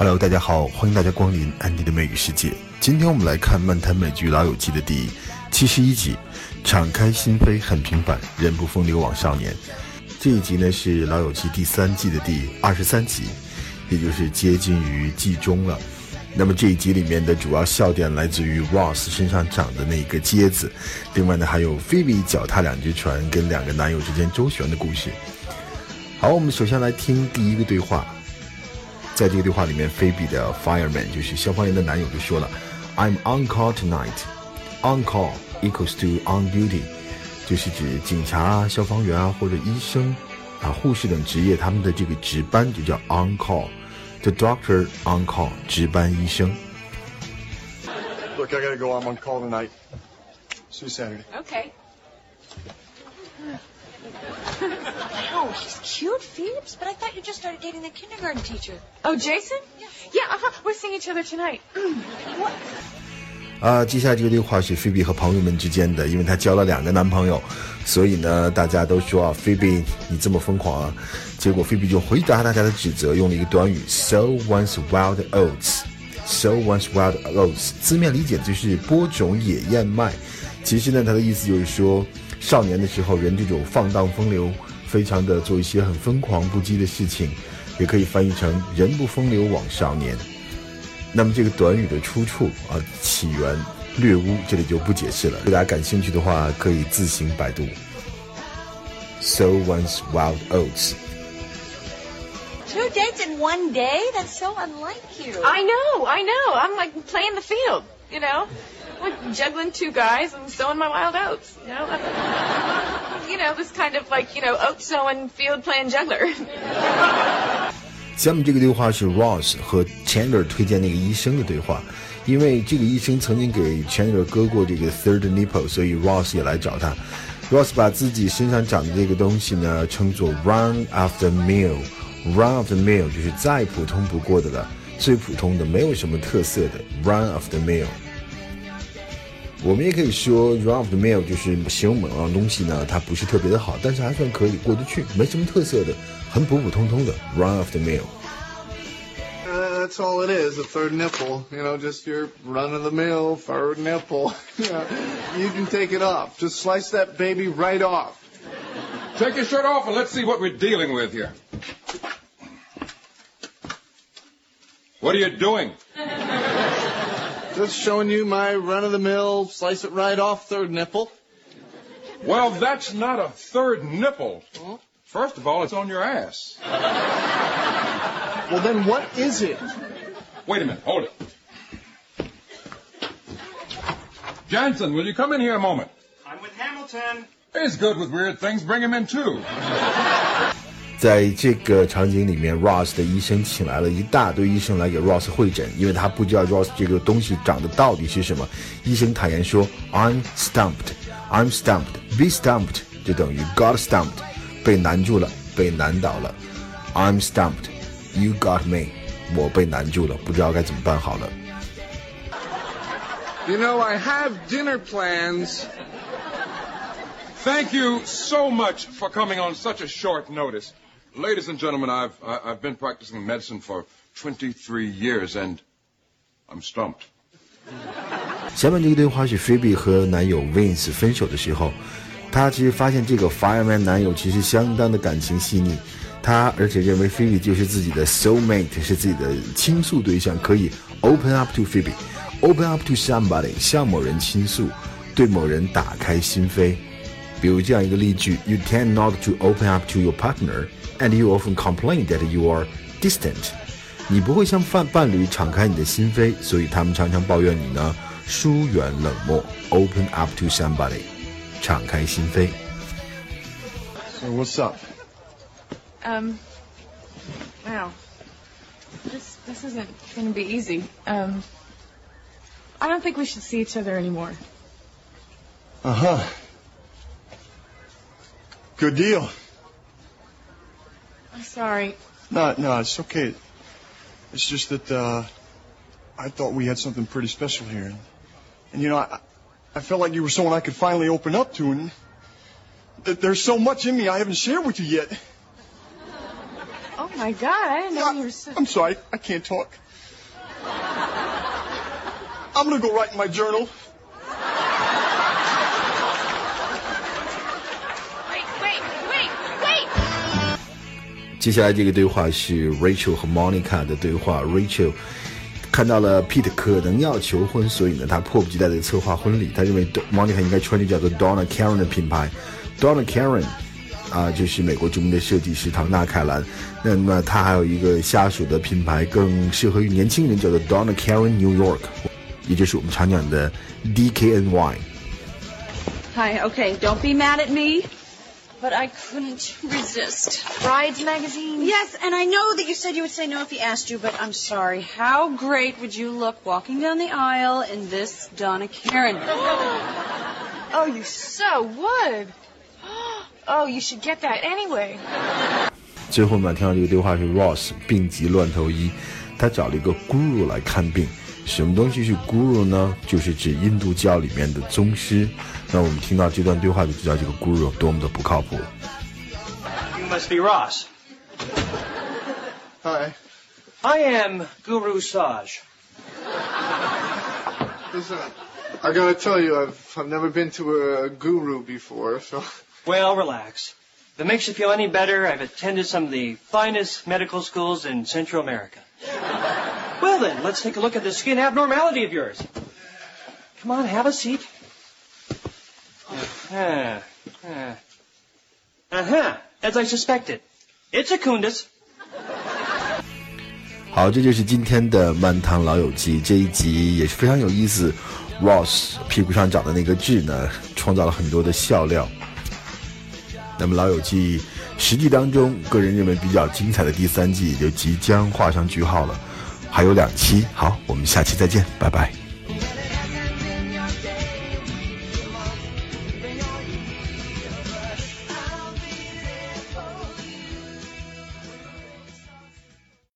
Hello，大家好，欢迎大家光临安迪的美语世界。今天我们来看漫谈美剧《老友记》的第七十一集，敞开心扉很平凡，人不风流枉少年。这一集呢是《老友记》第三季的第二十三集，也就是接近于季中了。那么这一集里面的主要笑点来自于 Ross 身上长的那个疖子，另外呢还有 Phoebe 脚踏两只船跟两个男友之间周旋的故事。好，我们首先来听第一个对话。在这个对话里面，菲比的 fireman 就是消防员的男友就说了：“I'm on call tonight. On call equals to on duty，就是指警察啊、消防员啊或者医生啊、护士等职业，他们的这个值班就叫 on call。The doctor on call，值班医生。 Look, I gotta go. I'm on call tonight. See you Saturday. Okay. Cute, Phoebes. But I thought you just started dating the kindergarten teacher. Oh, Jason? Yeah, uh-huh. We're seeing each other tonight. What? 啊，接下来这个对话是菲比和朋友们之间的，因为她交了两个男朋友，所以呢，大家都说啊，菲比你这么疯狂啊，结果菲比就回答大家的指责，用了一个短语 sow one's wild oats。sow one's wild oats 字面理解就是播种野燕麦，其实呢，它的意思就是说，少年的时候人这种放荡风流，非常的做一些很疯狂不羁的事情，也可以翻译成人不风流枉少年。那么这个短语的出处啊、起源略污，这里就不解释了。如果大家感兴趣的话，可以自行百度。Sow one's wild oats。Two dates in one day? That's so unlike you. I know, I know. I'm like playing the field, you know? like juggling two guys and sowing my wild oats. You know, you know, this kind of like you know oat sowing field playing juggler. 下面这个对话是 Ross 和 Chandler 推荐那个医生的对话，因为这个医生曾经给 Chandler 割过这个 third nipple，所以 Ross 也来找他。Ross 把自己身上长的这个东西呢，称作 run of the mill，run after meal 就是再普通不过的了，最普通的，没有什么特色的 run of the mill。我们也可以说 run of the mill 就是形容某样东西呢，它不是特别的好，但是还算可以过得去，没什么特色的，很普普通通的 run of the mill。 Uh, that's all it is, a third nipple. You know, just your run of the mill third nipple. yeah. You can take it off. Just slice that baby right off. Take your shirt off and let's see what we're dealing with here. What are you doing? Just showing you my run of the mill, slice it right off third nipple. Well, that's not a third nipple. First of all, it's on your ass. Well, then what is it? Wait a minute. Hold it. Jansen, will you come in here a moment? I'm with Hamilton. He's good with weird things. Bring him in too. 在这个场景里面，Ross 的医生请来了一大堆医生来给 Ross 会诊，因为他不知道 Ross 这个东西长得到底是什么。医生坦言说：“I'm stumped, I'm stumped, be stumped 就等于 got stumped，被难住了，被难倒了。I'm stumped, you got me，我被难住了，不知道该怎么办好了。 You know, I have dinner plans. Thank you so much for coming on such a short notice. Ladies and gentlemen, I've, I've been practicing medicine for 23 years and I'm stumped. 下面这个对话是菲比和男友 Vince 分手的时候，她其实发现这个 fireman 男友其实相当的感情细腻，他而且认为菲比就是自己的 soul mate，是自己的倾诉对象，可以 open up to 菲比，open up to somebody，向某人倾诉，对某人打开心扉。比如这样一个例句：You tend not to open up to your partner, and you often complain that you are distant. 你不会向伴伴侣敞开你的心扉，所以他们常常抱怨你呢疏远冷漠。Open up to somebody，敞开心扉。 So what's up? Um, wow. This, this isn't gonna be easy. Um, I don't think we should see each other anymore. Uh huh. Good deal. I'm sorry. No, no, it's okay. It's just that uh, I thought we had something pretty special here, and you know, I, I felt like you were someone I could finally open up to, and that there's so much in me I haven't shared with you yet. Oh, my God, I didn't know you were so. I'm sorry, I can't talk. I'm gonna go write in my journal. 接下来这个对话是 Rachel 和 Monica 的对话。Rachel 看到了 Pete 可能要求婚，所以呢，他迫不及待的策划婚礼。他认为 Monica 应该穿着叫做 Donna Karen 的品牌。Donna Karen 啊，就是美国著名的设计师唐纳凯兰。那么他还有一个下属的品牌，更适合于年轻人，叫做 Donna Karen New York，也就是我们常讲的 DKNY。Hi, OK, don't be mad at me, but I couldn't resist. Brides magazine? Yes, and I know that you said you would say no if he asked you, but I'm sorry. How great would you look walking down the aisle in this Donna Karan? oh, you so would. Oh, you should get that anyway. 最后呢，看到这个对话是 Ross 病急乱投医，他找了一个 Guru 来看病。什么东西是 guru 呢？就是指印度教里面的宗师。那我们听到这段对话就知道这个 guru 有多么的不靠谱。 You must be Ross. Hi. I am Guru Saj. Listen, I gotta tell you, I've, I've never been to a guru before, so. Well, relax. If it makes you feel any better, I've attended some of the finest medical schools in Central America. Well then, let's take a look at the skin abnormality of yours. Come on, have a seat. Uh, uh, uh-huh, as I suspected. It's a kundus. 好，这就是今天的《漫谈老友记》这一集也是非常有意思。Ross 屁股上长的那个痣呢，创造了很多的笑料。那么《老友记》实际当中，个人认为比较精彩的第三季也就即将画上句号了， 还有两期。好，我们下期再见，拜拜。